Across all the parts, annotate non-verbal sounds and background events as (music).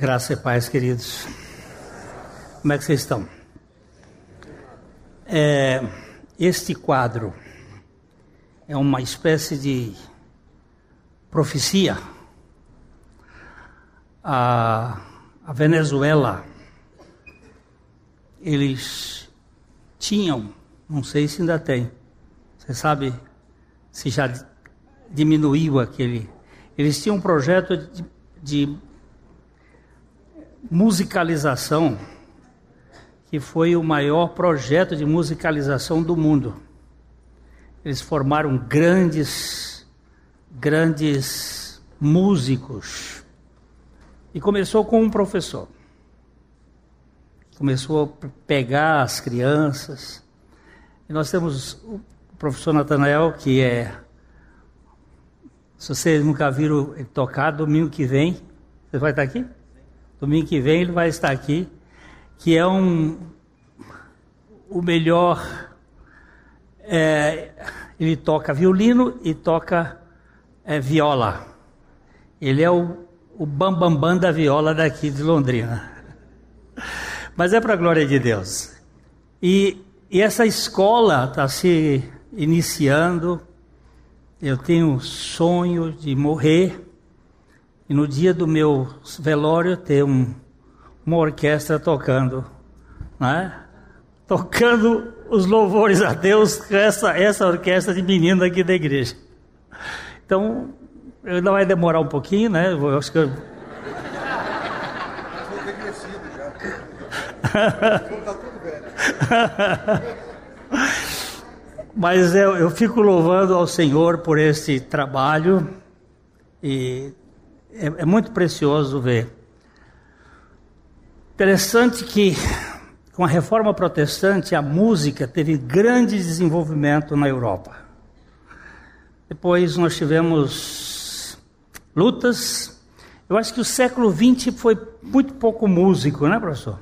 Graça e paz, queridos. Como é que vocês estão? É, este quadro é uma espécie de profecia. A, a Venezuela, eles tinham, não sei se ainda tem, você sabe se já diminuiu aquele. Eles tinham um projeto de, de musicalização, que foi o maior projeto de musicalização do mundo. Eles formaram grandes, grandes músicos. E começou com um professor. Começou a pegar as crianças. E nós temos o professor Natanael, que é. Se vocês nunca viram ele tocar, domingo que vem, você vai estar aqui? Domingo que vem ele vai estar aqui, que é um o melhor. É, ele toca violino e toca é, viola. Ele é o, o bambambam bam, bam da viola daqui de Londrina. Mas é para a glória de Deus. E, e essa escola está se iniciando. Eu tenho sonho de morrer e no dia do meu velório ter um, uma orquestra tocando, né? tocando os louvores a Deus, essa, essa orquestra de menino aqui da igreja. Então, não vai demorar um pouquinho, né? Eu acho que eu... (laughs) Mas eu, eu fico louvando ao Senhor por esse trabalho e é, é muito precioso ver. Interessante que com a reforma protestante a música teve grande desenvolvimento na Europa. Depois nós tivemos lutas. Eu acho que o século XX foi muito pouco músico, né, professor?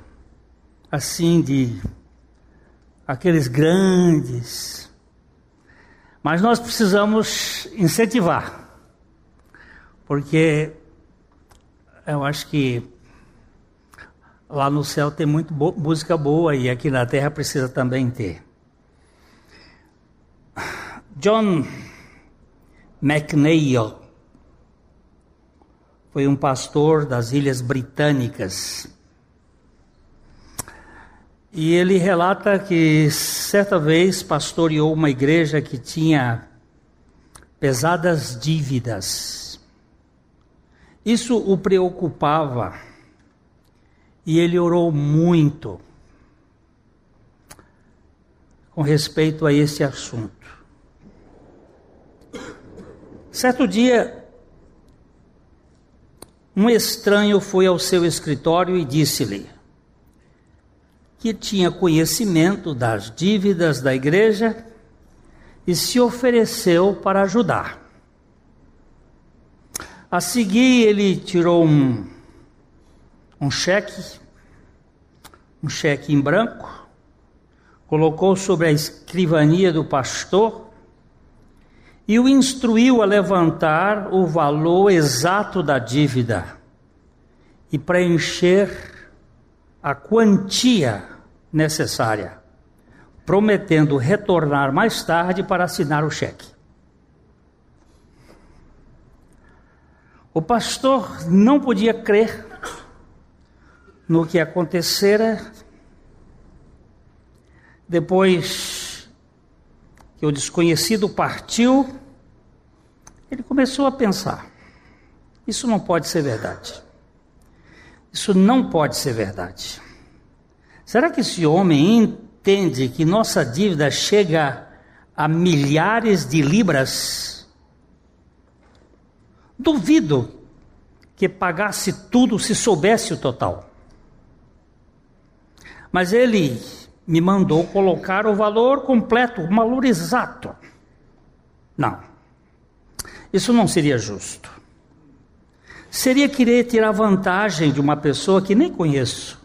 Assim, de aqueles grandes. Mas nós precisamos incentivar porque eu acho que lá no céu tem muito bo música boa e aqui na terra precisa também ter. John McNeil foi um pastor das Ilhas Britânicas. E ele relata que certa vez pastoreou uma igreja que tinha pesadas dívidas isso o preocupava e ele orou muito com respeito a esse assunto. Certo dia, um estranho foi ao seu escritório e disse-lhe que tinha conhecimento das dívidas da igreja e se ofereceu para ajudar. A seguir, ele tirou um, um cheque, um cheque em branco, colocou sobre a escrivania do pastor e o instruiu a levantar o valor exato da dívida e preencher a quantia necessária, prometendo retornar mais tarde para assinar o cheque. O pastor não podia crer no que acontecera depois que o desconhecido partiu. Ele começou a pensar: isso não pode ser verdade. Isso não pode ser verdade. Será que esse homem entende que nossa dívida chega a milhares de libras? Duvido que pagasse tudo se soubesse o total. Mas ele me mandou colocar o valor completo, o valor exato. Não. Isso não seria justo. Seria querer tirar vantagem de uma pessoa que nem conheço.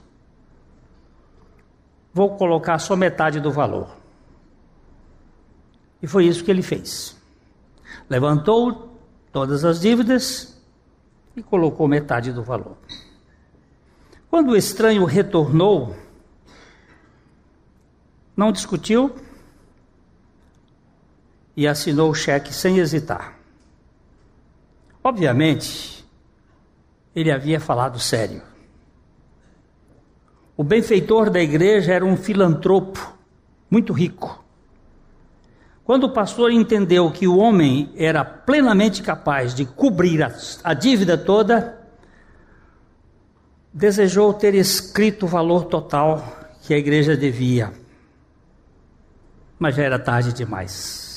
Vou colocar só metade do valor. E foi isso que ele fez. Levantou todas as dívidas e colocou metade do valor. Quando o estranho retornou, não discutiu e assinou o cheque sem hesitar. Obviamente, ele havia falado sério. O benfeitor da igreja era um filantropo muito rico. Quando o pastor entendeu que o homem era plenamente capaz de cobrir a, a dívida toda, desejou ter escrito o valor total que a igreja devia. Mas já era tarde demais.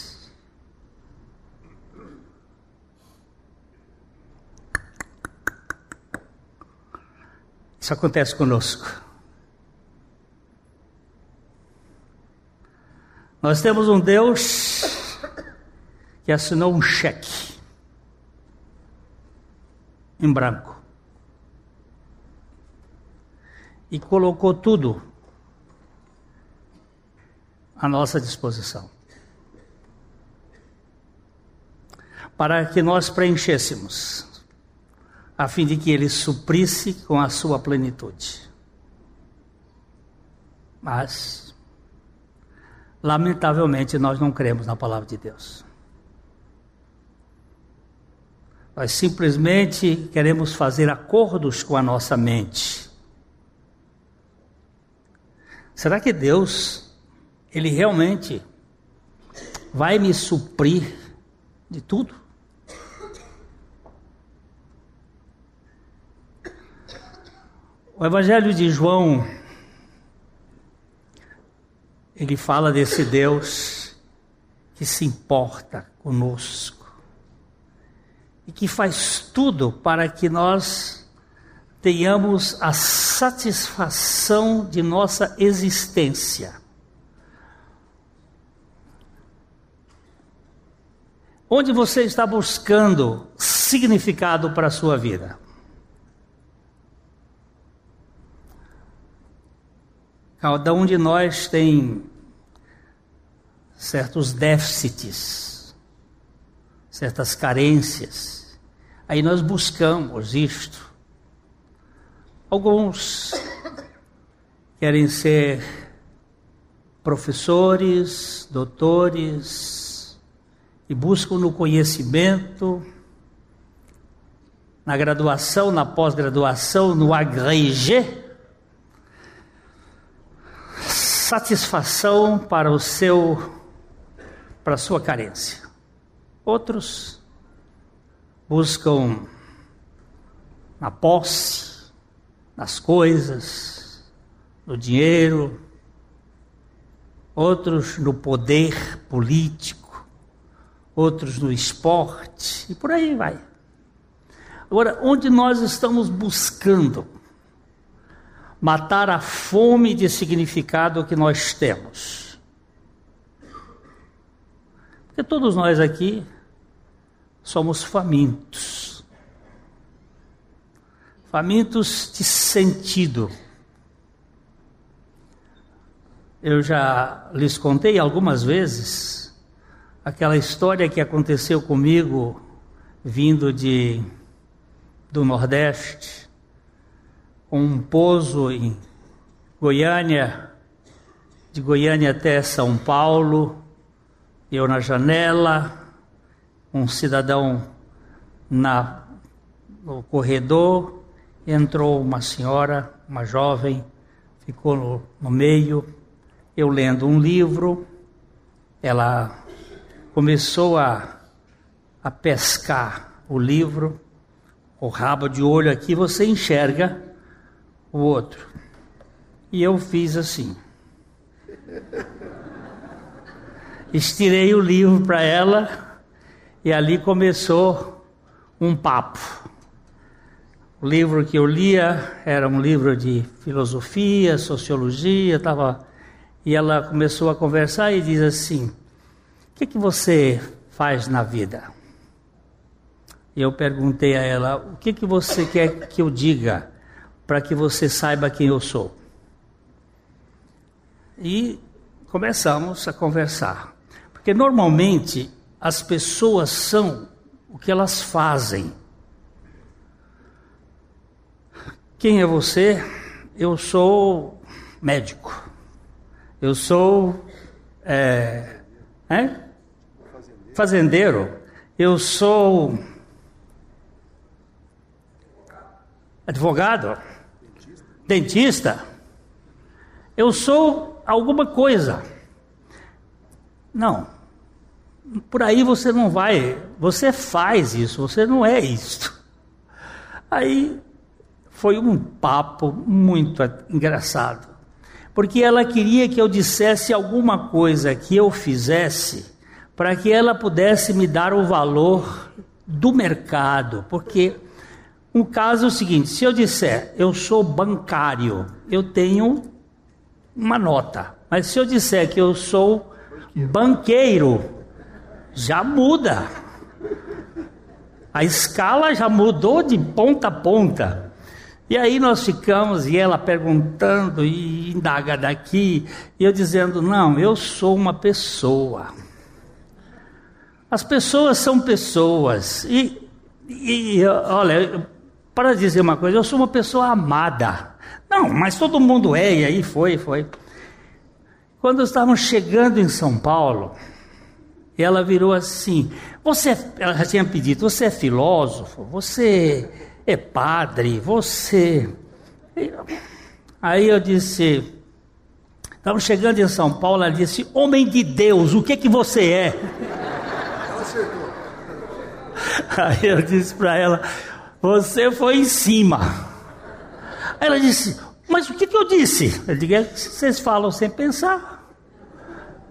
Isso acontece conosco. Nós temos um Deus que assinou um cheque em branco e colocou tudo à nossa disposição para que nós preenchêssemos a fim de que ele suprisse com a sua plenitude. Mas, lamentavelmente, nós não cremos na palavra de Deus. Nós simplesmente queremos fazer acordos com a nossa mente. Será que Deus, Ele realmente vai me suprir de tudo? O Evangelho de João, ele fala desse Deus que se importa conosco e que faz tudo para que nós tenhamos a satisfação de nossa existência. Onde você está buscando significado para a sua vida? Cada um de nós tem certos déficits, certas carências. Aí nós buscamos isto. Alguns querem ser professores, doutores, e buscam no conhecimento, na graduação, na pós-graduação, no agrégé, satisfação para o seu para a sua carência. Outros buscam na posse, nas coisas, no dinheiro, outros no poder político, outros no esporte e por aí vai. Agora, onde nós estamos buscando matar a fome de significado que nós temos. Porque todos nós aqui somos famintos. Famintos de sentido. Eu já lhes contei algumas vezes aquela história que aconteceu comigo vindo de do Nordeste um pouso em Goiânia, de Goiânia até São Paulo, eu na janela, um cidadão na, no corredor, entrou uma senhora, uma jovem, ficou no, no meio, eu lendo um livro, ela começou a, a pescar o livro, o rabo de olho aqui você enxerga o outro. E eu fiz assim. Estirei o livro para ela e ali começou um papo. O livro que eu lia era um livro de filosofia, sociologia, tava e ela começou a conversar e diz assim: "O que que você faz na vida?" E eu perguntei a ela: "O que que você quer que eu diga?" Para que você saiba quem eu sou. E começamos a conversar. Porque normalmente as pessoas são o que elas fazem. Quem é você? eu sou médico, eu sou é, é? fazendeiro, eu sou advogado, dentista, eu sou alguma coisa. Não, por aí você não vai, você faz isso, você não é isto. Aí foi um papo muito engraçado, porque ela queria que eu dissesse alguma coisa que eu fizesse para que ela pudesse me dar o valor do mercado, porque o caso é o seguinte: se eu disser eu sou bancário, eu tenho uma nota, mas se eu disser que eu sou banqueiro, já muda. A escala já mudou de ponta a ponta. E aí nós ficamos, e ela perguntando e indaga daqui, e eu dizendo: não, eu sou uma pessoa. As pessoas são pessoas. E, e olha, para dizer uma coisa, eu sou uma pessoa amada. Não, mas todo mundo é, e aí foi, foi. Quando estávamos chegando em São Paulo, ela virou assim: Você, ela já tinha pedido, você é filósofo, você é padre, você. Aí eu disse: Estamos chegando em São Paulo, ela disse: Homem de Deus, o que que você é? Aí eu disse para ela: Você foi em cima. Aí ela disse: Mas o que que eu disse? Eu disse: é Vocês falam sem pensar.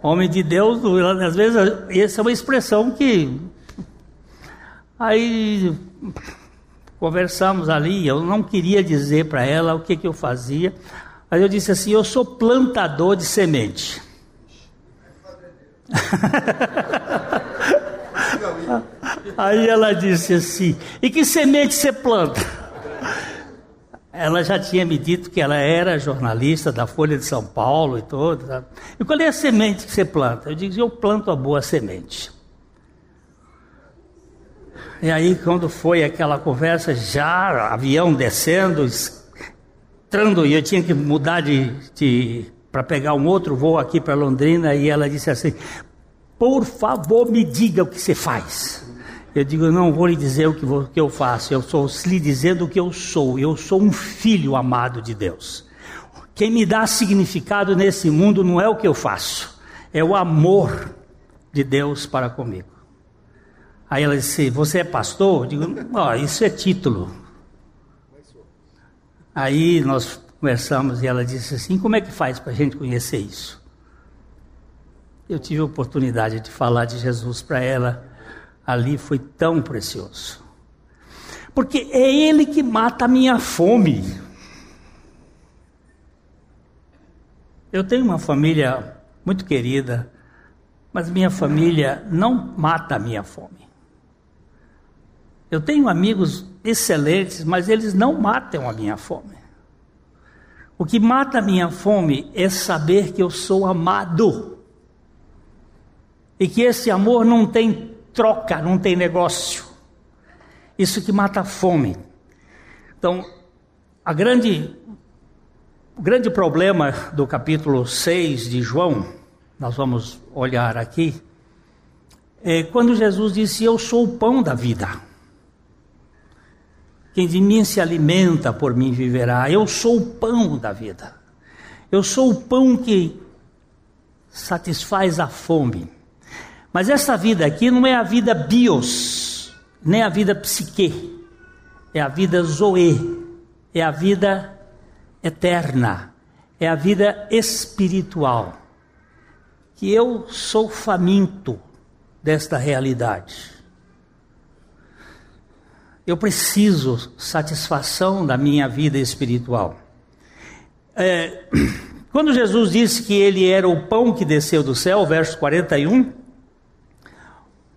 Homem de Deus, às vezes, essa é uma expressão que. Aí conversamos ali, eu não queria dizer para ela o que, que eu fazia. Aí eu disse assim: eu sou plantador de semente. (laughs) Aí ela disse assim: e que semente você planta? Ela já tinha me dito que ela era jornalista da Folha de São Paulo e tudo. E qual é a semente que você planta? Eu digo, eu planto a boa semente. E aí, quando foi aquela conversa, já avião descendo, entrando, e eu tinha que mudar de, de para pegar um outro voo aqui para Londrina, e ela disse assim: Por favor, me diga o que você faz. Eu digo, não vou lhe dizer o que, vou, que eu faço, eu estou lhe dizendo o que eu sou. Eu sou um filho amado de Deus. Quem me dá significado nesse mundo não é o que eu faço, é o amor de Deus para comigo. Aí ela disse: Você é pastor? Eu digo: oh, Isso é título. Aí nós conversamos e ela disse assim: Como é que faz para a gente conhecer isso? Eu tive a oportunidade de falar de Jesus para ela ali foi tão precioso. Porque é Ele que mata a minha fome. Eu tenho uma família muito querida, mas minha família não mata a minha fome. Eu tenho amigos excelentes, mas eles não matam a minha fome. O que mata a minha fome é saber que eu sou amado. E que esse amor não tem troca, não tem negócio. Isso que mata a fome. Então, a grande, o grande problema do capítulo 6 de João, nós vamos olhar aqui, é quando Jesus disse: Eu sou o pão da vida. Quem de mim se alimenta, por mim viverá. Eu sou o pão da vida. Eu sou o pão que satisfaz a fome. Mas essa vida aqui não é a vida bios, nem a vida psique, é a vida zoe, é a vida eterna, é a vida espiritual. Que eu sou faminto desta realidade. Eu preciso satisfação da minha vida espiritual. É, (clears throat) quando Jesus disse que ele era o pão que desceu do céu, verso 41,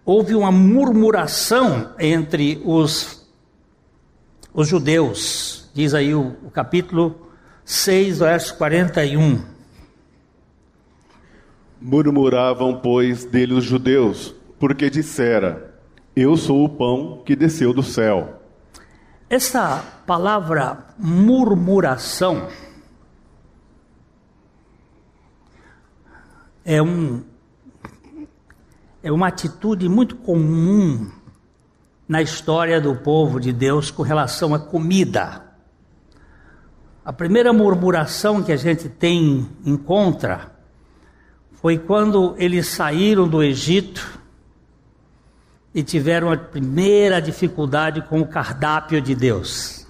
houve uma murmuração entre os, os judeus, diz aí o, o capítulo 6, verso 41. Murmuravam, pois, dele os judeus, porque dissera: Eu sou o pão que desceu do céu. Essa palavra murmuração é um é uma atitude muito comum na história do povo de Deus com relação à comida. A primeira murmuração que a gente tem encontra foi quando eles saíram do Egito e tiveram a primeira dificuldade com o cardápio de Deus.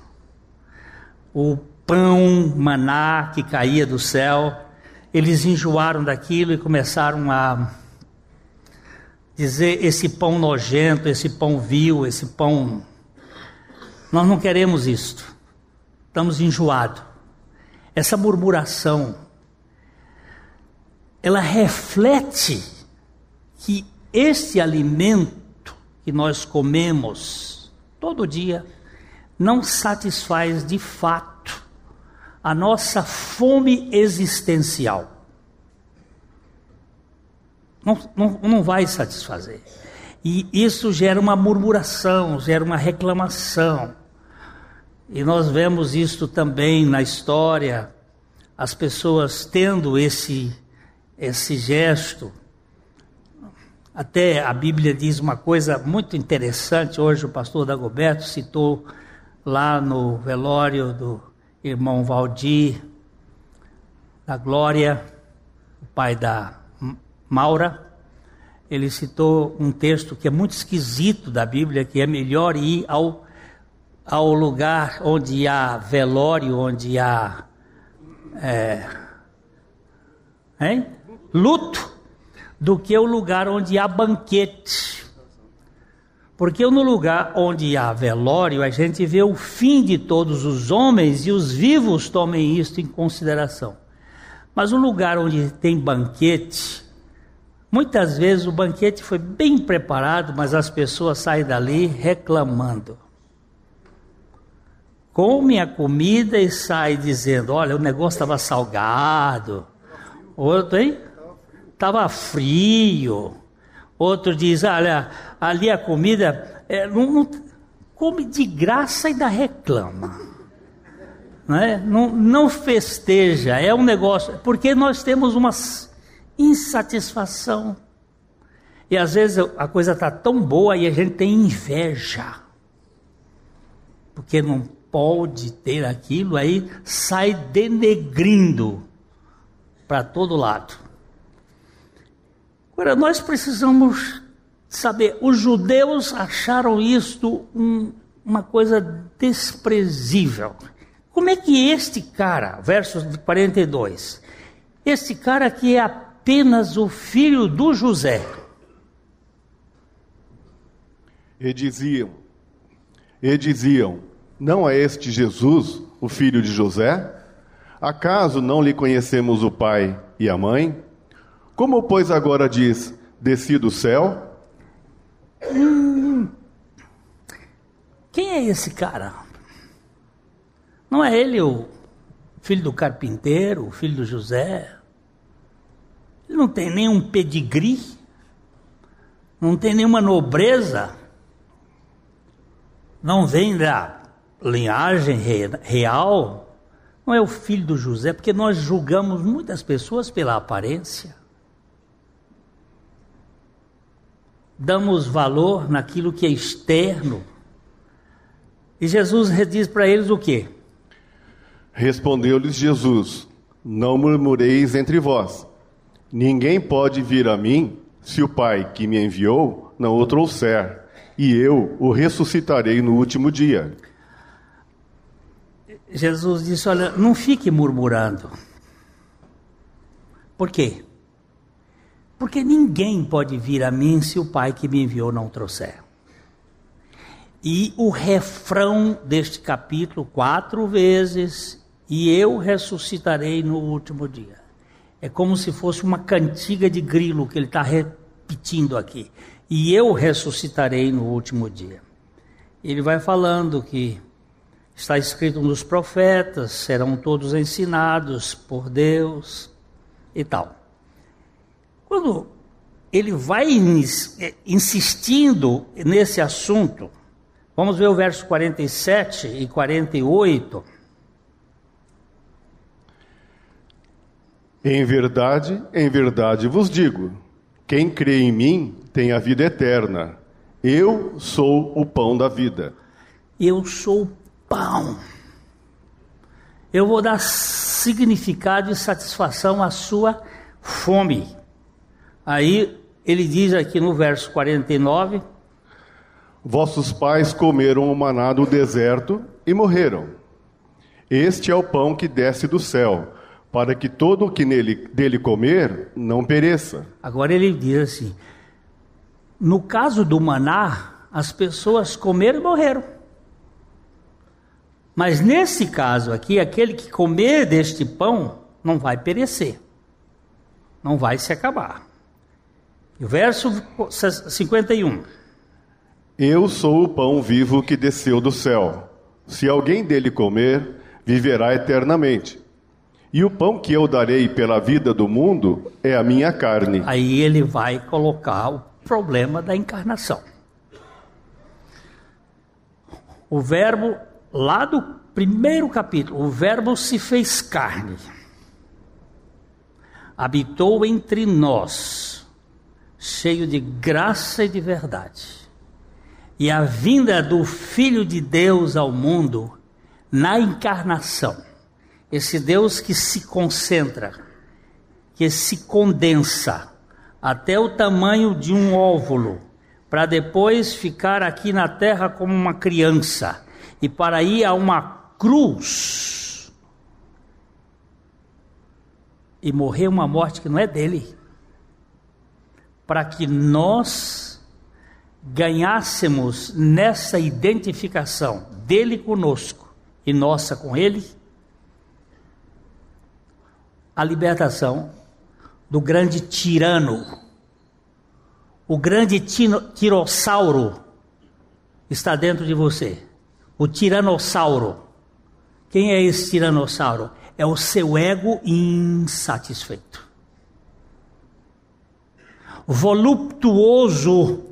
O pão maná que caía do céu, eles enjoaram daquilo e começaram a dizer esse pão nojento, esse pão vil, esse pão. Nós não queremos isto. Estamos enjoados. Essa murmuração, ela reflete que este alimento que nós comemos todo dia não satisfaz de fato a nossa fome existencial não, não, vai satisfazer. E isso gera uma murmuração, gera uma reclamação. E nós vemos isso também na história, as pessoas tendo esse, esse gesto. Até a Bíblia diz uma coisa muito interessante, hoje o pastor Dagoberto citou lá no velório do irmão Valdir, da Glória, o pai da Maura, ele citou um texto que é muito esquisito da Bíblia, que é melhor ir ao, ao lugar onde há velório, onde há é, hein? luto, do que o lugar onde há banquete. Porque no lugar onde há velório, a gente vê o fim de todos os homens e os vivos tomem isso em consideração. Mas o lugar onde tem banquete, Muitas vezes o banquete foi bem preparado, mas as pessoas saem dali reclamando. Come a comida e sai dizendo: Olha, o negócio estava salgado. Outro, hein? Estava frio. Outro diz: Olha, ali a comida. É, não, não, come de graça e ainda reclama. Não, é? não, não festeja. É um negócio. Porque nós temos umas insatisfação. E às vezes a coisa está tão boa e a gente tem inveja. Porque não pode ter aquilo, aí sai denegrindo para todo lado. Agora, nós precisamos saber: os judeus acharam isto um, uma coisa desprezível. Como é que este cara, versos 42, este cara que é a apenas o filho do José. E diziam, e diziam, não é este Jesus, o filho de José? Acaso não lhe conhecemos o pai e a mãe? Como, pois, agora diz, desci do céu? Hum, quem é esse cara? Não é ele o filho do carpinteiro, o filho do José? Ele não tem nenhum pedigree, não tem nenhuma nobreza, não vem da linhagem real, não é o filho do José, porque nós julgamos muitas pessoas pela aparência. Damos valor naquilo que é externo. E Jesus diz para eles o quê? Respondeu-lhes Jesus: Não murmureis entre vós. Ninguém pode vir a mim se o Pai que me enviou não o trouxer, e eu o ressuscitarei no último dia. Jesus disse: Olha, não fique murmurando. Por quê? Porque ninguém pode vir a mim se o Pai que me enviou não trouxer. E o refrão deste capítulo, quatro vezes, e eu ressuscitarei no último dia. É como se fosse uma cantiga de grilo que ele está repetindo aqui. E eu ressuscitarei no último dia. Ele vai falando que está escrito nos profetas, serão todos ensinados por Deus e tal. Quando ele vai eh, insistindo nesse assunto, vamos ver o verso 47 e 48. Em verdade, em verdade vos digo: quem crê em mim tem a vida eterna. Eu sou o pão da vida. Eu sou o pão. Eu vou dar significado e satisfação à sua fome. Aí ele diz aqui no verso 49: Vossos pais comeram o maná do deserto e morreram. Este é o pão que desce do céu, para que todo o que nele, dele comer não pereça. Agora ele diz assim: no caso do maná, as pessoas comeram e morreram. Mas nesse caso aqui, aquele que comer deste pão não vai perecer, não vai se acabar. E o verso 51. Eu sou o pão vivo que desceu do céu. Se alguém dele comer, viverá eternamente. E o pão que eu darei pela vida do mundo é a minha carne. Aí ele vai colocar o problema da encarnação. O verbo, lá do primeiro capítulo, o verbo se fez carne, habitou entre nós, cheio de graça e de verdade. E a vinda do Filho de Deus ao mundo, na encarnação, esse Deus que se concentra, que se condensa, até o tamanho de um óvulo, para depois ficar aqui na terra como uma criança e para ir a uma cruz e morrer uma morte que não é dele, para que nós ganhássemos nessa identificação dele conosco e nossa com ele a libertação do grande tirano. O grande tino, tirossauro está dentro de você. O tiranossauro. Quem é esse tiranossauro? É o seu ego insatisfeito. Voluptuoso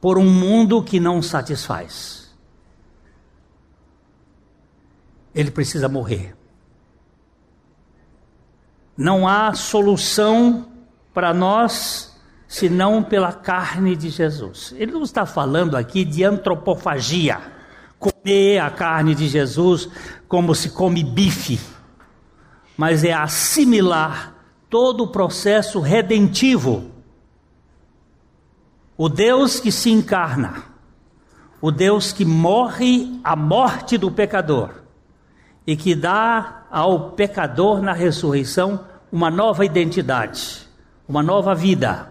por um mundo que não satisfaz. Ele precisa morrer. Não há solução para nós senão pela carne de Jesus. Ele não está falando aqui de antropofagia, comer a carne de Jesus como se come bife, mas é assimilar todo o processo redentivo. O Deus que se encarna, o Deus que morre a morte do pecador e que dá ao pecador na ressurreição uma nova identidade, uma nova vida,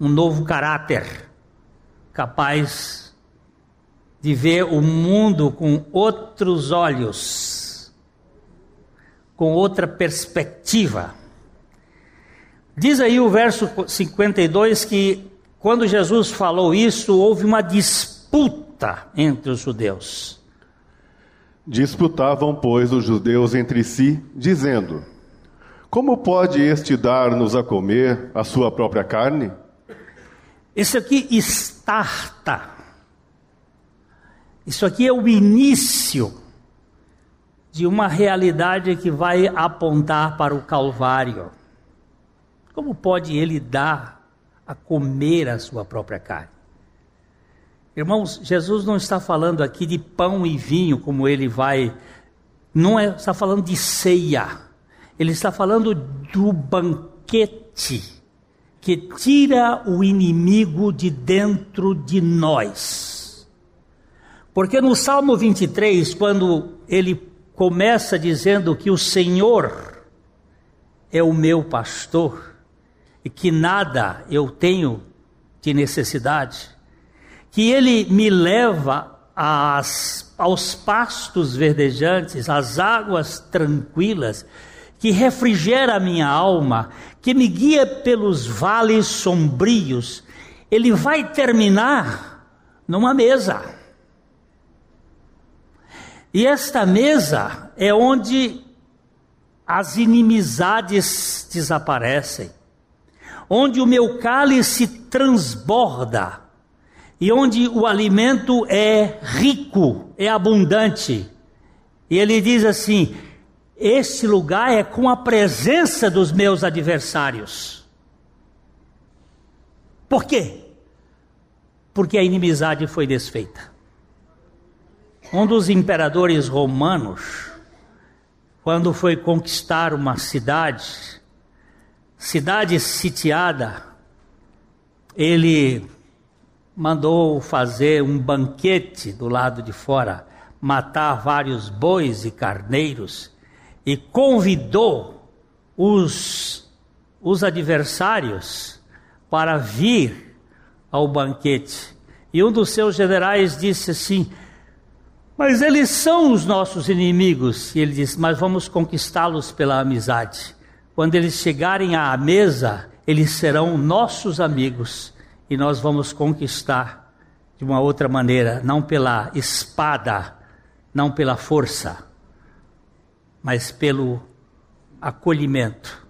um novo caráter, capaz de ver o mundo com outros olhos, com outra perspectiva. Diz aí o verso 52 que quando Jesus falou isso, houve uma disputa entre os judeus. Disputavam, pois, os judeus entre si, dizendo: Como pode este dar-nos a comer a sua própria carne? Isso aqui starta. Isso aqui é o início de uma realidade que vai apontar para o Calvário. Como pode ele dar a comer a sua própria carne? Irmãos, Jesus não está falando aqui de pão e vinho, como ele vai. Não é, está falando de ceia. Ele está falando do banquete que tira o inimigo de dentro de nós. Porque no Salmo 23, quando ele começa dizendo que o Senhor é o meu pastor e que nada eu tenho de necessidade, que ele me leva às, aos pastos verdejantes, às águas tranquilas, que refrigera a minha alma, que me guia pelos vales sombrios, ele vai terminar numa mesa. E esta mesa é onde as inimizades desaparecem, onde o meu cálice transborda e onde o alimento é rico, é abundante. E ele diz assim: Este lugar é com a presença dos meus adversários. Por quê? Porque a inimizade foi desfeita. Um dos imperadores romanos, quando foi conquistar uma cidade, cidade sitiada, ele mandou fazer um banquete do lado de fora, matar vários bois e carneiros e convidou os, os adversários para vir ao banquete. E um dos seus generais disse assim: Mas eles são os nossos inimigos. E ele disse: Mas vamos conquistá-los pela amizade. Quando eles chegarem à mesa, eles serão nossos amigos e nós vamos conquistar de uma outra maneira, não pela espada, não pela força, mas pelo acolhimento.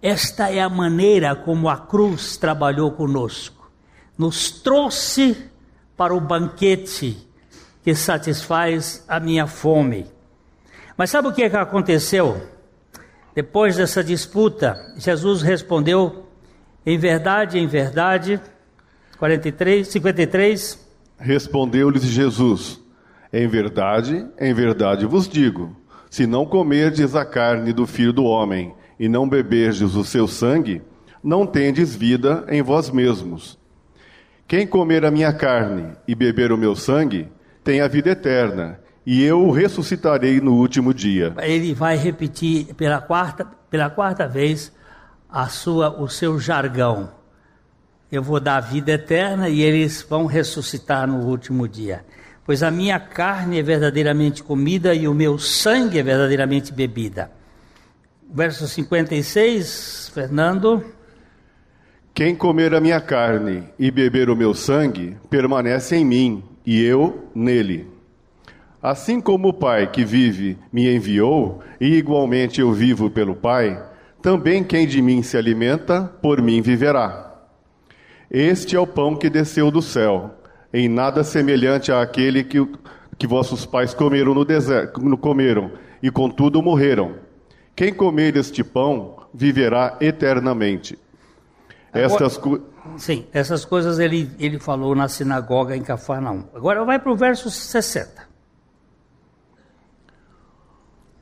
Esta é a maneira como a cruz trabalhou conosco. Nos trouxe para o banquete que satisfaz a minha fome. Mas sabe o que, é que aconteceu? Depois dessa disputa, Jesus respondeu: Em verdade, em verdade, 43, 53. Respondeu-lhes Jesus: Em verdade, em verdade vos digo: se não comerdes a carne do filho do homem e não beberdes o seu sangue, não tendes vida em vós mesmos. Quem comer a minha carne e beber o meu sangue, tem a vida eterna, e eu o ressuscitarei no último dia. Ele vai repetir pela quarta, pela quarta vez a sua, o seu jargão. Eu vou dar a vida eterna e eles vão ressuscitar no último dia. Pois a minha carne é verdadeiramente comida e o meu sangue é verdadeiramente bebida. Verso 56, Fernando. Quem comer a minha carne e beber o meu sangue, permanece em mim e eu nele. Assim como o Pai que vive me enviou, e igualmente eu vivo pelo Pai, também quem de mim se alimenta, por mim viverá. Este é o pão que desceu do céu, em nada semelhante àquele que, que vossos pais comeram no deserto, comeram, e contudo morreram. Quem comer este pão viverá eternamente. Estas Agora, Sim, essas coisas ele, ele falou na sinagoga em Cafarnaum. Agora vai para o verso 60.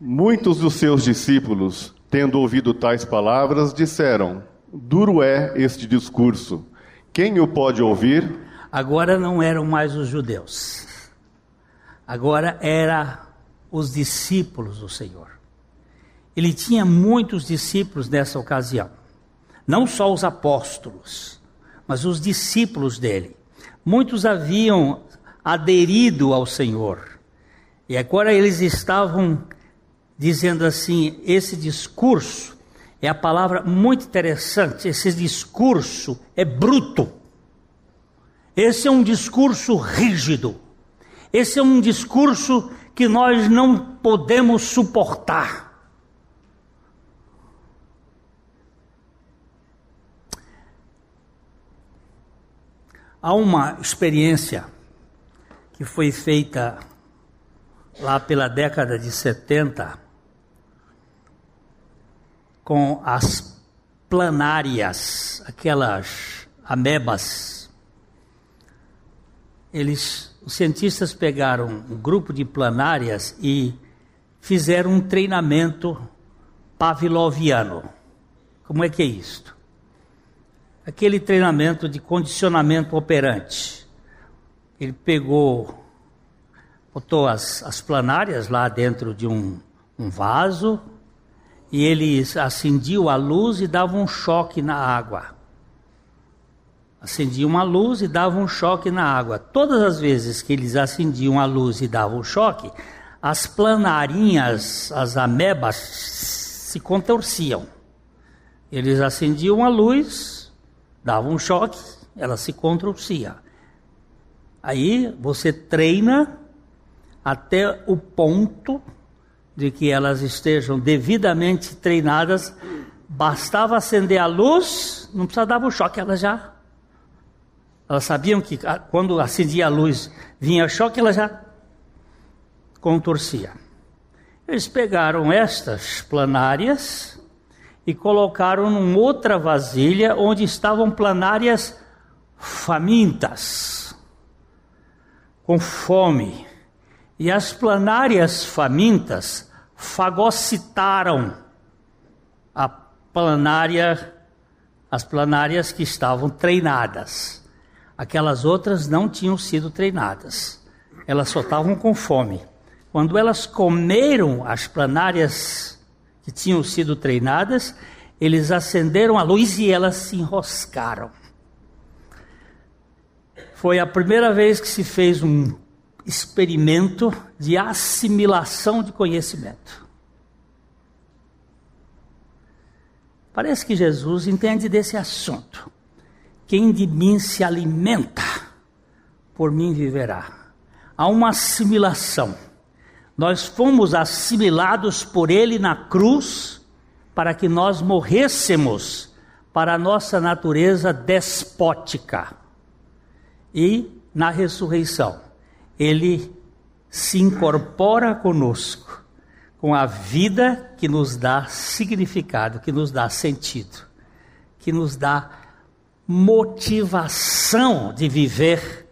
Muitos dos seus discípulos, tendo ouvido tais palavras, disseram: Duro é este discurso. Quem o pode ouvir? Agora não eram mais os judeus. Agora era os discípulos do Senhor. Ele tinha muitos discípulos nessa ocasião. Não só os apóstolos, mas os discípulos dele. Muitos haviam aderido ao Senhor. E agora eles estavam dizendo assim: esse discurso é a palavra muito interessante, esse discurso é bruto. Esse é um discurso rígido. Esse é um discurso que nós não podemos suportar. Há uma experiência que foi feita lá pela década de 70 com as planárias, aquelas amebas. Eles, os cientistas pegaram um grupo de planárias e fizeram um treinamento pavloviano. Como é que é isto? Aquele treinamento de condicionamento operante. Ele pegou, botou as, as planárias lá dentro de um, um vaso, e eles acendiam a luz e davam um choque na água. Acendiam a luz e davam um choque na água. Todas as vezes que eles acendiam a luz e davam um choque, as planarinhas, as amebas, se contorciam. Eles acendiam a luz, davam um choque, ela se contorcia. Aí você treina até o ponto de que elas estejam devidamente treinadas, bastava acender a luz, não precisava dar o choque, elas já. Elas sabiam que quando acendia a luz vinha choque, ela já contorcia. Eles pegaram estas planárias e colocaram numa outra vasilha onde estavam planárias famintas, com fome. E as planárias famintas fagocitaram a planária, as planárias que estavam treinadas. Aquelas outras não tinham sido treinadas. Elas só estavam com fome. Quando elas comeram as planárias que tinham sido treinadas, eles acenderam a luz e elas se enroscaram. Foi a primeira vez que se fez um experimento de assimilação de conhecimento. Parece que Jesus entende desse assunto. Quem de mim se alimenta, por mim viverá. Há uma assimilação. Nós fomos assimilados por Ele na cruz para que nós morrêssemos para a nossa natureza despótica. E na ressurreição, Ele se incorpora conosco com a vida que nos dá significado, que nos dá sentido, que nos dá motivação de viver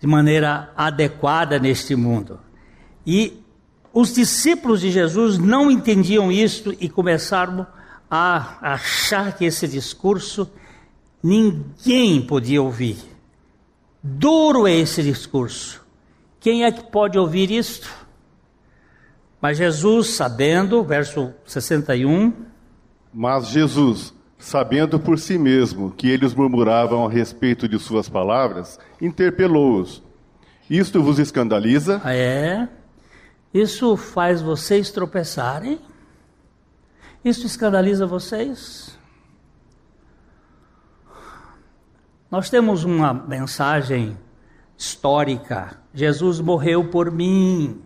de maneira adequada neste mundo. E os discípulos de Jesus não entendiam isto e começaram a achar que esse discurso ninguém podia ouvir. Duro é esse discurso. Quem é que pode ouvir isto? Mas Jesus, sabendo, verso 61. Mas Jesus, sabendo por si mesmo que eles murmuravam a respeito de suas palavras, interpelou-os: Isto vos escandaliza? Ah, é? Isso faz vocês tropeçarem? Isso escandaliza vocês? Nós temos uma mensagem histórica. Jesus morreu por mim.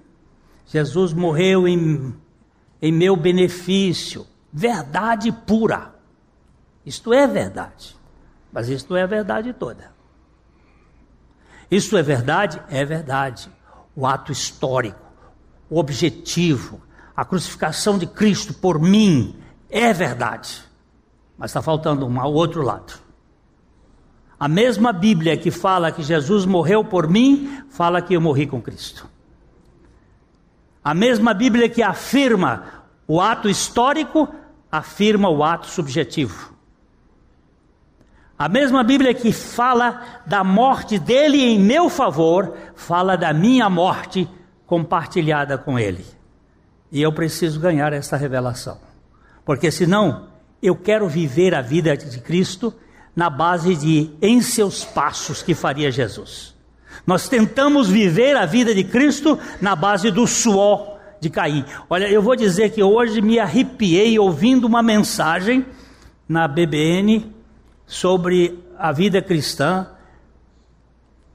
Jesus morreu em, em meu benefício. Verdade pura. Isto é verdade, mas isto não é a verdade toda. Isso é verdade? É verdade. O ato histórico, o objetivo, a crucificação de Cristo por mim é verdade. Mas está faltando um outro lado. A mesma Bíblia que fala que Jesus morreu por mim, fala que eu morri com Cristo. A mesma Bíblia que afirma o ato histórico, afirma o ato subjetivo. A mesma Bíblia que fala da morte dele em meu favor, fala da minha morte compartilhada com ele. E eu preciso ganhar essa revelação. Porque senão, eu quero viver a vida de Cristo na base de em seus passos que faria Jesus. Nós tentamos viver a vida de Cristo na base do suor de Caim. Olha, eu vou dizer que hoje me arrepiei ouvindo uma mensagem na BBN sobre a vida cristã.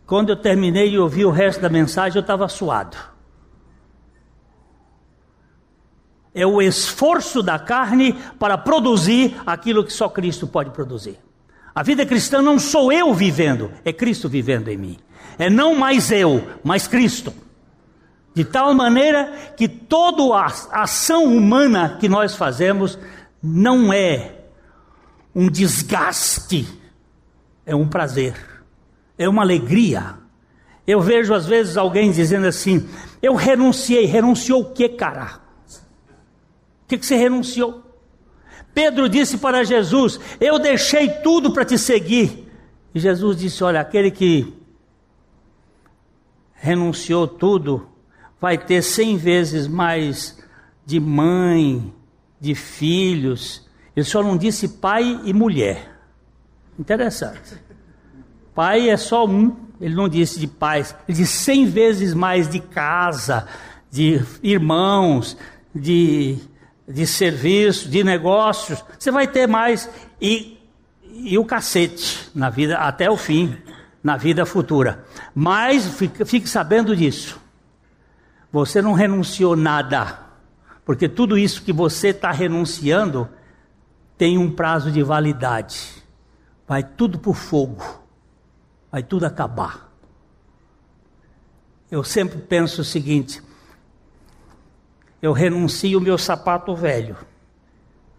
Quando eu terminei de ouvir o resto da mensagem, eu estava suado. É o esforço da carne para produzir aquilo que só Cristo pode produzir. A vida cristã não sou eu vivendo, é Cristo vivendo em mim. É não mais eu, mas Cristo. De tal maneira que toda a ação humana que nós fazemos não é um desgaste, é um prazer, é uma alegria. Eu vejo às vezes alguém dizendo assim: Eu renunciei. Renunciou o que, cara? O que, que você renunciou? Pedro disse para Jesus: Eu deixei tudo para te seguir. E Jesus disse: Olha, aquele que renunciou tudo vai ter cem vezes mais de mãe, de filhos, ele só não disse pai e mulher. Interessante. Pai é só um, ele não disse de pais, ele disse cem vezes mais de casa, de irmãos, de, de serviço, de negócios. Você vai ter mais e, e o cacete na vida até o fim, na vida futura. Mas fique, fique sabendo disso. Você não renunciou nada, porque tudo isso que você está renunciando tem um prazo de validade. Vai tudo por fogo. Vai tudo acabar. Eu sempre penso o seguinte: eu renuncio o meu sapato velho,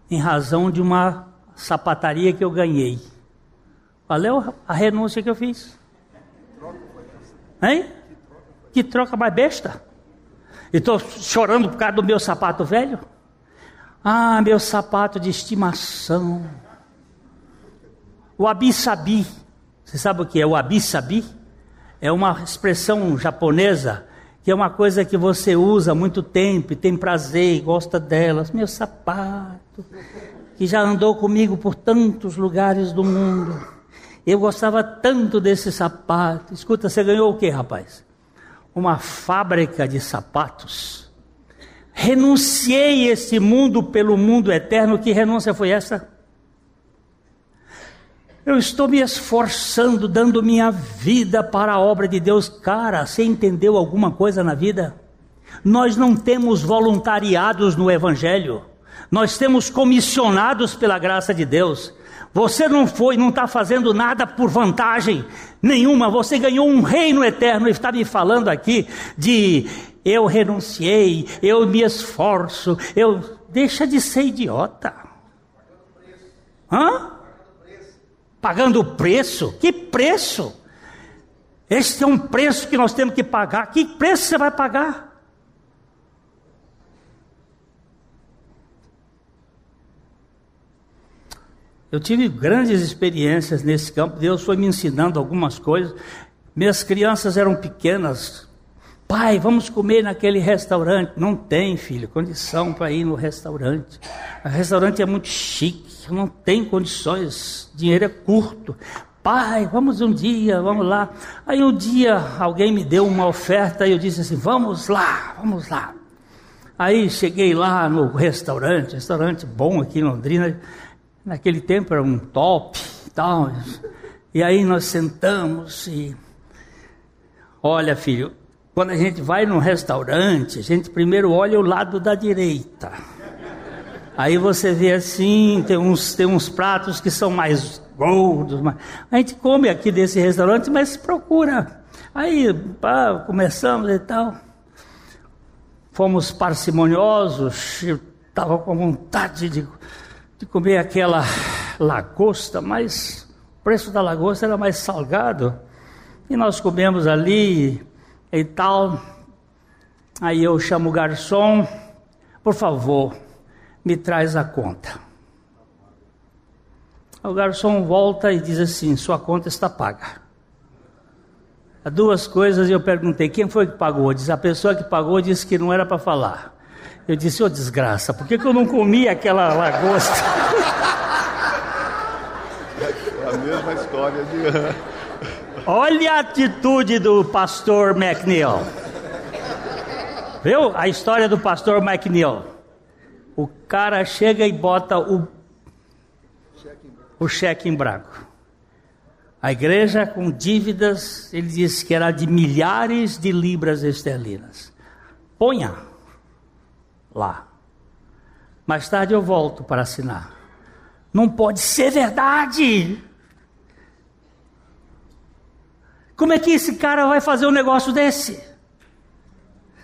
em razão de uma sapataria que eu ganhei. Valeu a renúncia que eu fiz? Hein? Que troca mais besta? E estou chorando por causa do meu sapato velho? Ah, meu sapato de estimação. O abisabi. Você sabe o que é o abisabi? É uma expressão japonesa que é uma coisa que você usa muito tempo e tem prazer e gosta delas. Meu sapato, que já andou comigo por tantos lugares do mundo. Eu gostava tanto desse sapato. Escuta, você ganhou o que, rapaz? Uma fábrica de sapatos. Renunciei esse mundo pelo mundo eterno. Que renúncia foi essa? Eu estou me esforçando, dando minha vida para a obra de Deus. Cara, você entendeu alguma coisa na vida? Nós não temos voluntariados no Evangelho. Nós temos comissionados pela graça de Deus. Você não foi, não está fazendo nada por vantagem nenhuma. Você ganhou um reino eterno e está me falando aqui de eu renunciei, eu me esforço, eu deixa de ser idiota. Hã? pagando o preço. Que preço? Este é um preço que nós temos que pagar. Que preço você vai pagar? Eu tive grandes experiências nesse campo. Deus foi me ensinando algumas coisas. Minhas crianças eram pequenas. Pai, vamos comer naquele restaurante. Não tem, filho, condição para ir no restaurante. O restaurante é muito chique não tem condições, dinheiro é curto. Pai, vamos um dia, vamos lá. Aí um dia alguém me deu uma oferta e eu disse assim: vamos lá, vamos lá. Aí cheguei lá no restaurante, restaurante bom aqui em Londrina. Naquele tempo era um top e tal. E aí nós sentamos e. Olha, filho, quando a gente vai num restaurante, a gente primeiro olha o lado da direita. Aí você vê assim, tem uns, tem uns pratos que são mais gordos. Mas... A gente come aqui desse restaurante, mas procura. Aí pá, começamos e tal. Fomos parcimoniosos, estava com vontade de, de comer aquela lagosta, mas o preço da lagosta era mais salgado. E nós comemos ali e tal. Aí eu chamo o garçom, por favor, me traz a conta. O garçom volta e diz assim: sua conta está paga. Há duas coisas eu perguntei: quem foi que pagou? Diz a pessoa que pagou disse que não era para falar. Eu disse: ô oh, desgraça, por que, que eu não comi aquela lagosta? (laughs) É a mesma história de. Olha a atitude do pastor McNeil. Viu a história do pastor McNeil? O cara chega e bota o, o cheque em branco. A igreja com dívidas, ele disse que era de milhares de libras esterlinas. Ponha lá. Mais tarde eu volto para assinar. Não pode ser verdade. Como é que esse cara vai fazer um negócio desse?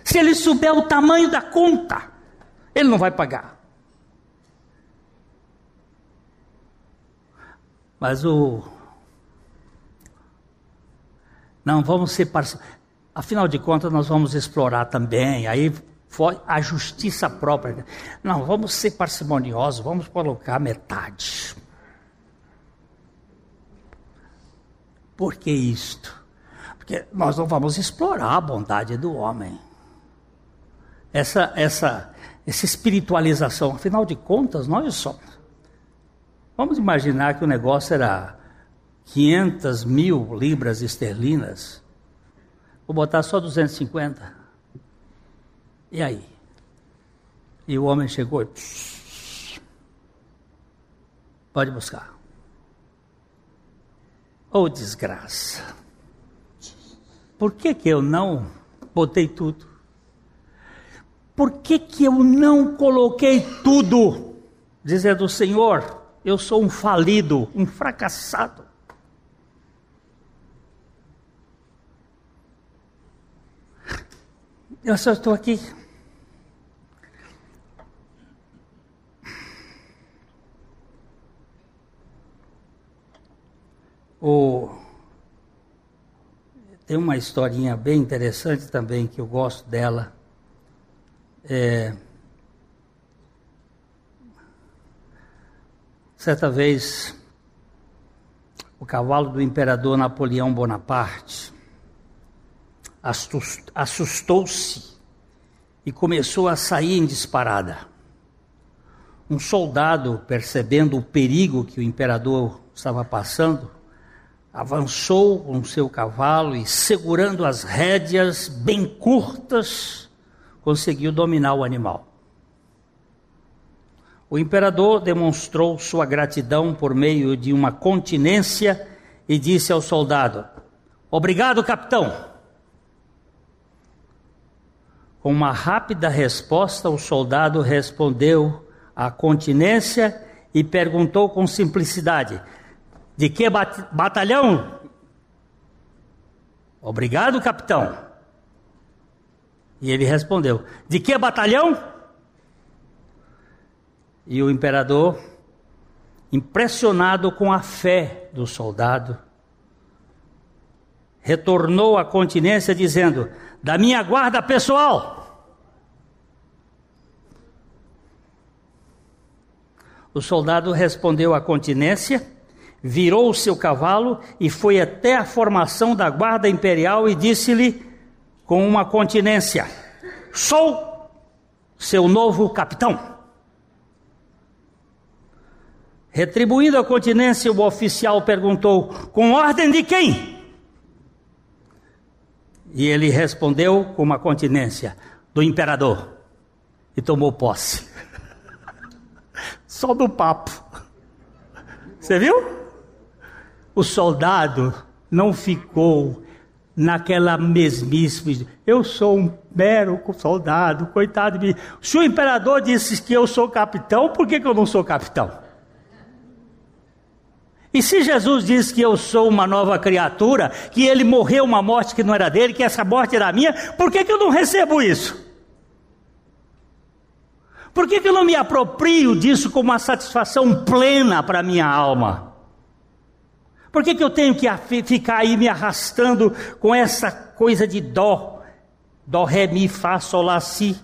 Se ele souber o tamanho da conta. Ele não vai pagar. Mas o. Não, vamos ser parceiros. Afinal de contas, nós vamos explorar também. Aí a justiça própria. Não, vamos ser parcimoniosos, vamos colocar metade. Por que isto? Porque nós não vamos explorar a bondade do homem. Essa, essa, essa espiritualização. Afinal de contas, nós somos. Vamos imaginar que o negócio era 500 mil libras esterlinas. Vou botar só 250. E aí? E o homem chegou e. Pode buscar. Oh, desgraça por que, que eu não botei tudo? Por que, que eu não coloquei tudo? Dizendo, é Senhor, eu sou um falido, um fracassado. Eu só estou aqui. O tem uma historinha bem interessante também, que eu gosto dela. É... Certa vez, o cavalo do imperador Napoleão Bonaparte assustou-se e começou a sair em disparada. Um soldado, percebendo o perigo que o imperador estava passando, avançou com seu cavalo e, segurando as rédeas bem curtas, conseguiu dominar o animal. O imperador demonstrou sua gratidão por meio de uma continência e disse ao soldado: Obrigado, capitão. Com uma rápida resposta, o soldado respondeu à continência e perguntou com simplicidade: De que bat batalhão? Obrigado, capitão. E ele respondeu: De que batalhão? E o imperador, impressionado com a fé do soldado, retornou à continência dizendo: da minha guarda pessoal. O soldado respondeu à continência, virou o seu cavalo e foi até a formação da guarda imperial e disse-lhe com uma continência: Sou seu novo capitão. Retribuindo a continência, o oficial perguntou: Com ordem de quem? E ele respondeu com uma continência do imperador e tomou posse. (laughs) Só do papo. Você viu? O soldado não ficou naquela mesmice. Eu sou um mero soldado, coitado de mim. Se o imperador disse que eu sou capitão, por que, que eu não sou capitão? E se Jesus diz que eu sou uma nova criatura, que ele morreu uma morte que não era dele, que essa morte era minha, por que, que eu não recebo isso? Por que, que eu não me aproprio disso como uma satisfação plena para minha alma? Por que, que eu tenho que ficar aí me arrastando com essa coisa de dó? Dó, ré, mi, fá, sol, lá, si.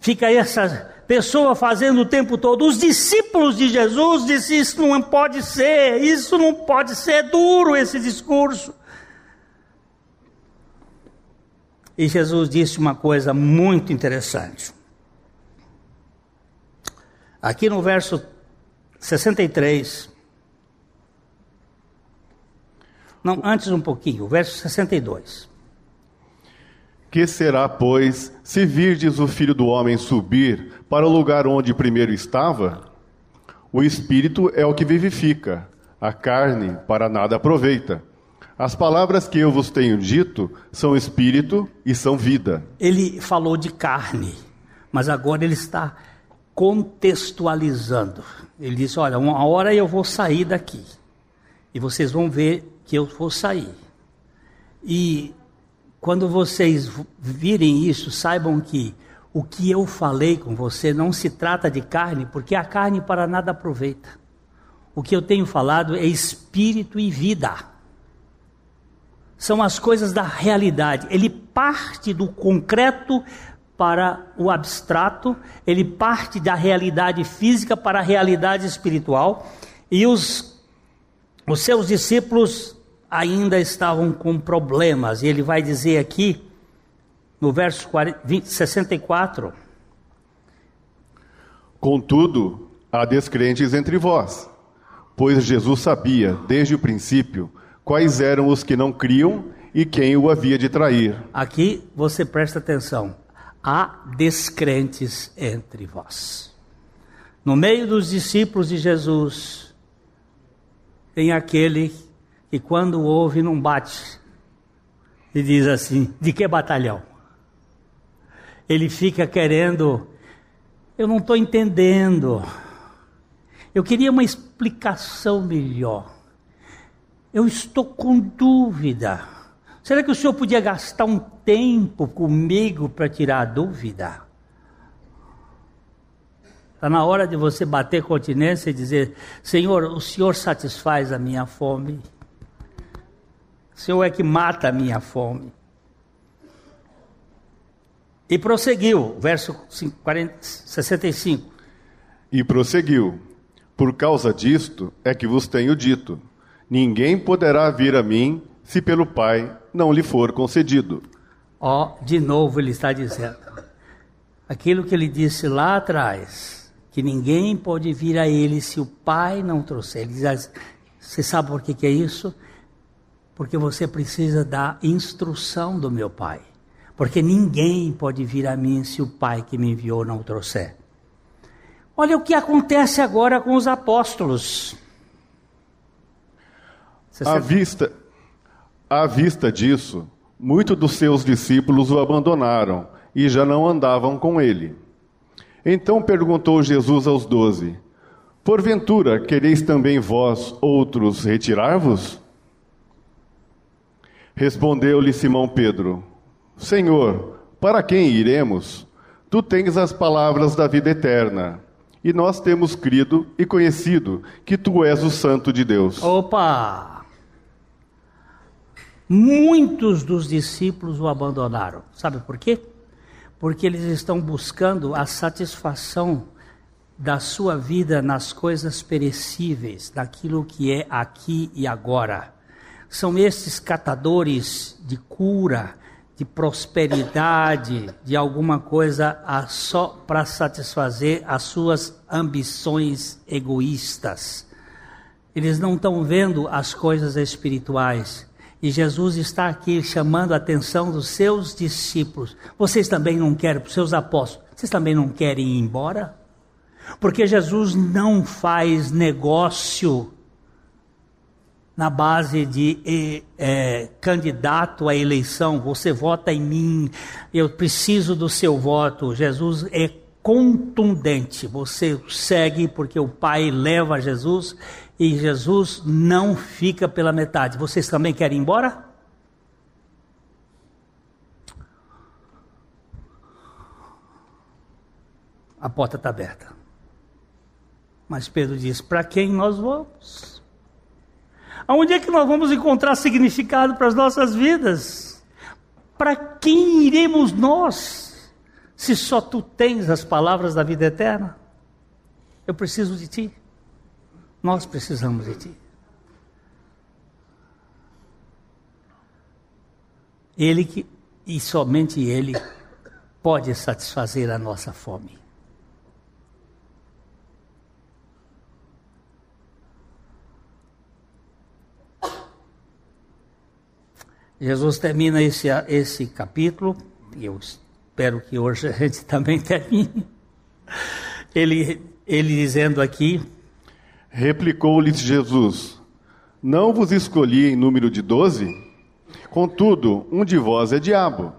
Fica essa pessoa fazendo o tempo todo. Os discípulos de Jesus disseram: Isso não pode ser, isso não pode ser duro esse discurso. E Jesus disse uma coisa muito interessante. Aqui no verso 63. Não, antes um pouquinho, verso 62. Que será, pois, se virdes o filho do homem subir para o lugar onde primeiro estava? O espírito é o que vivifica, a carne para nada aproveita. As palavras que eu vos tenho dito são espírito e são vida. Ele falou de carne, mas agora ele está contextualizando. Ele disse: Olha, uma hora eu vou sair daqui, e vocês vão ver que eu vou sair. E quando vocês virem isso, saibam que o que eu falei com você não se trata de carne, porque a carne para nada aproveita. O que eu tenho falado é espírito e vida. São as coisas da realidade. Ele parte do concreto para o abstrato, ele parte da realidade física para a realidade espiritual, e os, os seus discípulos ainda estavam com problemas. E ele vai dizer aqui, no verso 40, 20, 64: Contudo, há descrentes entre vós, pois Jesus sabia, desde o princípio, quais eram os que não criam e quem o havia de trair. Aqui você presta atenção. Há descrentes entre vós. No meio dos discípulos de Jesus, tem aquele e quando ouve não bate. E diz assim: de que batalhão? Ele fica querendo, eu não estou entendendo. Eu queria uma explicação melhor. Eu estou com dúvida. Será que o senhor podia gastar um tempo comigo para tirar a dúvida? Está na hora de você bater continência e dizer: Senhor, o senhor satisfaz a minha fome. O Senhor é que mata a minha fome. E prosseguiu, verso 40, 65. E prosseguiu: Por causa disto é que vos tenho dito: ninguém poderá vir a mim se pelo Pai não lhe for concedido. Ó, oh, de novo ele está dizendo aquilo que ele disse lá atrás, que ninguém pode vir a ele se o Pai não trouxer. Ele diz, você sabe por que, que é isso? Porque você precisa da instrução do meu Pai. Porque ninguém pode vir a mim se o Pai que me enviou não trouxer. Olha o que acontece agora com os apóstolos. à vista, à vista disso, muitos dos seus discípulos o abandonaram e já não andavam com ele. Então perguntou Jesus aos doze: Porventura quereis também vós outros retirar-vos? Respondeu-lhe Simão Pedro: Senhor, para quem iremos? Tu tens as palavras da vida eterna. E nós temos crido e conhecido que tu és o Santo de Deus. Opa! Muitos dos discípulos o abandonaram. Sabe por quê? Porque eles estão buscando a satisfação da sua vida nas coisas perecíveis, naquilo que é aqui e agora. São esses catadores de cura, de prosperidade, de alguma coisa só para satisfazer as suas ambições egoístas. Eles não estão vendo as coisas espirituais. E Jesus está aqui chamando a atenção dos seus discípulos. Vocês também não querem, para os seus apóstolos, vocês também não querem ir embora? Porque Jesus não faz negócio na base de é, candidato à eleição, você vota em mim, eu preciso do seu voto. Jesus é contundente, você segue porque o Pai leva Jesus e Jesus não fica pela metade. Vocês também querem ir embora? A porta está aberta. Mas Pedro diz: para quem nós vamos? Aonde é que nós vamos encontrar significado para as nossas vidas? Para quem iremos nós, se só tu tens as palavras da vida eterna? Eu preciso de ti. Nós precisamos de ti. Ele que, e somente Ele, pode satisfazer a nossa fome. Jesus termina esse, esse capítulo, e eu espero que hoje a gente (laughs) também termine. Ele, ele dizendo aqui: Replicou-lhes Jesus: Não vos escolhi em número de doze? Contudo, um de vós é diabo.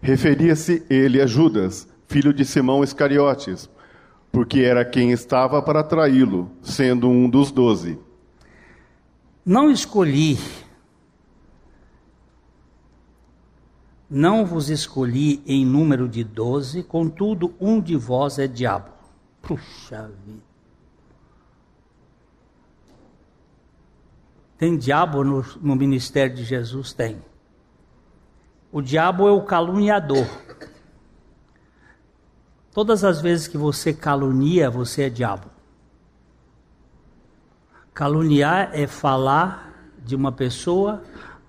Referia-se ele a Judas, filho de Simão Iscariotes, porque era quem estava para traí-lo, sendo um dos doze. Não escolhi Não vos escolhi em número de doze, contudo um de vós é diabo. Puxa vida. Tem diabo no, no ministério de Jesus? Tem. O diabo é o caluniador. Todas as vezes que você calunia, você é diabo. Caluniar é falar de uma pessoa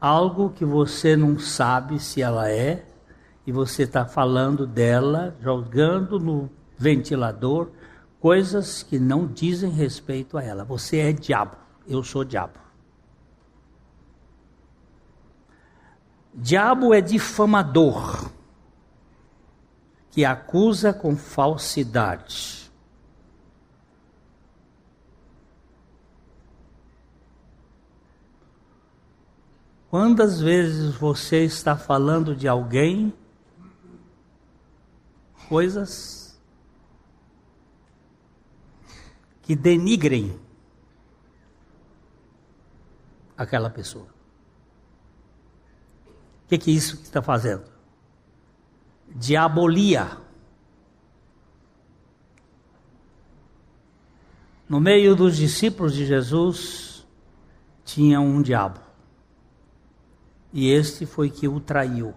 algo que você não sabe se ela é, e você está falando dela, jogando no ventilador coisas que não dizem respeito a ela. Você é diabo, eu sou diabo. Diabo é difamador, que acusa com falsidade. Quantas vezes você está falando de alguém, coisas que denigrem aquela pessoa? O que, que é isso que está fazendo? Diabolia. No meio dos discípulos de Jesus tinha um diabo e este foi que o traiu.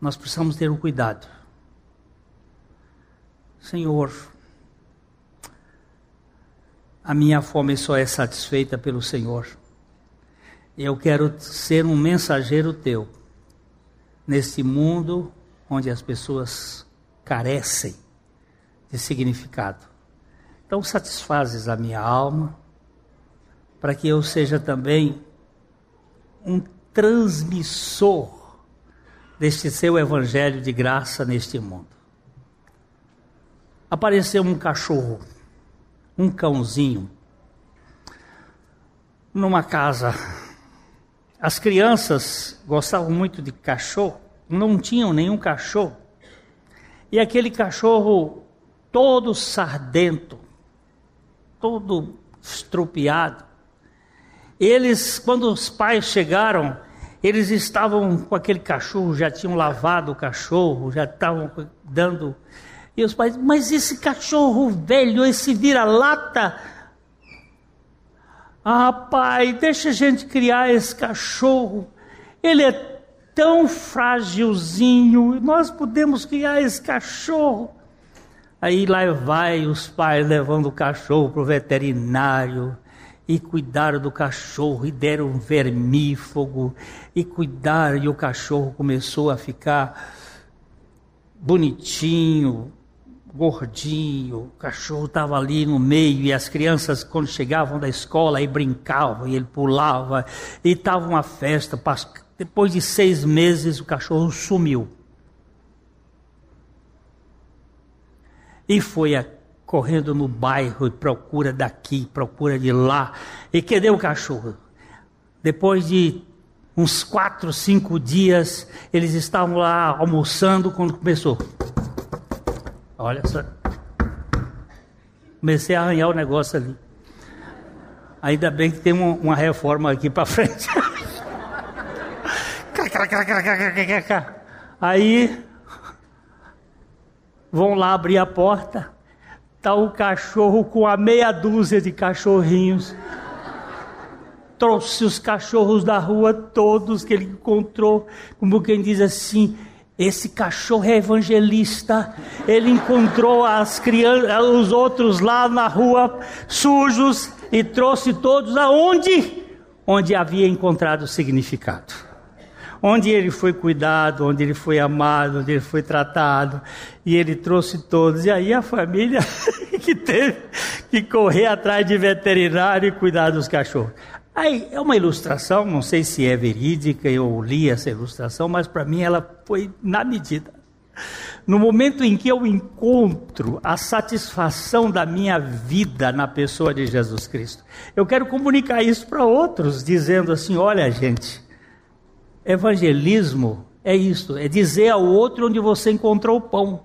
Nós precisamos ter um cuidado. Senhor, a minha fome só é satisfeita pelo Senhor. Eu quero ser um mensageiro teu neste mundo onde as pessoas carecem de significado. Então satisfazes a minha alma para que eu seja também um transmissor deste seu evangelho de graça neste mundo. Apareceu um cachorro, um cãozinho, numa casa. As crianças gostavam muito de cachorro, não tinham nenhum cachorro. E aquele cachorro todo sardento, todo estropiado. Eles, quando os pais chegaram, eles estavam com aquele cachorro, já tinham lavado o cachorro, já estavam dando. E os pais, mas esse cachorro velho, esse vira-lata. Ah, pai, deixa a gente criar esse cachorro. Ele é tão frágilzinho, nós podemos criar esse cachorro. Aí lá vai os pais levando o cachorro para o veterinário e cuidaram do cachorro e deram vermífugo e cuidaram e o cachorro começou a ficar bonitinho, gordinho, o cachorro estava ali no meio e as crianças quando chegavam da escola aí brincavam e ele pulava e estava uma festa. Depois de seis meses o cachorro sumiu. e foi a, correndo no bairro e procura daqui, procura de lá. E cadê o cachorro? Depois de uns quatro, cinco dias, eles estavam lá almoçando quando começou. Olha só. Comecei a arranhar o negócio ali. Ainda bem que tem uma, uma reforma aqui para frente. (laughs) Aí vão lá abrir a porta, tá o cachorro com a meia dúzia de cachorrinhos. Trouxe os cachorros da rua todos que ele encontrou, como quem diz assim, esse cachorro é evangelista. Ele encontrou as crianças, os outros lá na rua sujos e trouxe todos aonde? Onde havia encontrado significado onde ele foi cuidado, onde ele foi amado, onde ele foi tratado, e ele trouxe todos. E aí a família (laughs) que teve que correr atrás de veterinário e cuidar dos cachorros. Aí é uma ilustração, não sei se é verídica, eu li essa ilustração, mas para mim ela foi na medida. No momento em que eu encontro a satisfação da minha vida na pessoa de Jesus Cristo, eu quero comunicar isso para outros, dizendo assim: olha, gente, Evangelismo é isso, é dizer ao outro onde você encontrou o pão.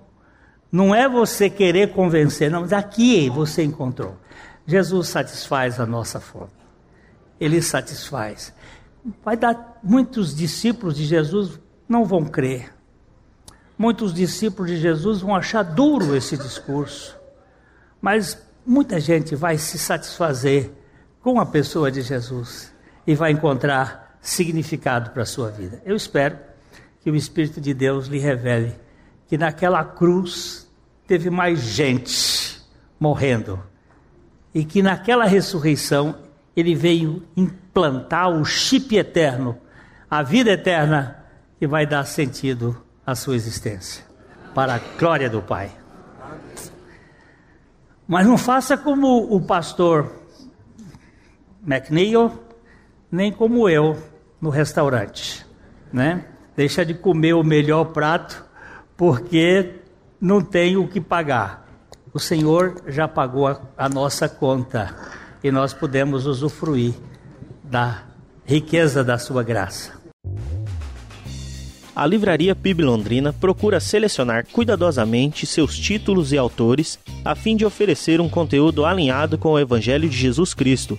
Não é você querer convencer, não, daqui você encontrou. Jesus satisfaz a nossa fome. Ele satisfaz. Vai dar muitos discípulos de Jesus não vão crer. Muitos discípulos de Jesus vão achar duro esse discurso. Mas muita gente vai se satisfazer com a pessoa de Jesus e vai encontrar significado para a sua vida. Eu espero que o Espírito de Deus lhe revele que naquela cruz teve mais gente morrendo e que naquela ressurreição ele veio implantar o chip eterno, a vida eterna que vai dar sentido à sua existência, para a glória do Pai. Mas não faça como o pastor McNeil, nem como eu, no restaurante, né? Deixa de comer o melhor prato porque não tem o que pagar. O Senhor já pagou a, a nossa conta e nós podemos usufruir da riqueza da sua graça. A Livraria PIB Londrina procura selecionar cuidadosamente seus títulos e autores a fim de oferecer um conteúdo alinhado com o Evangelho de Jesus Cristo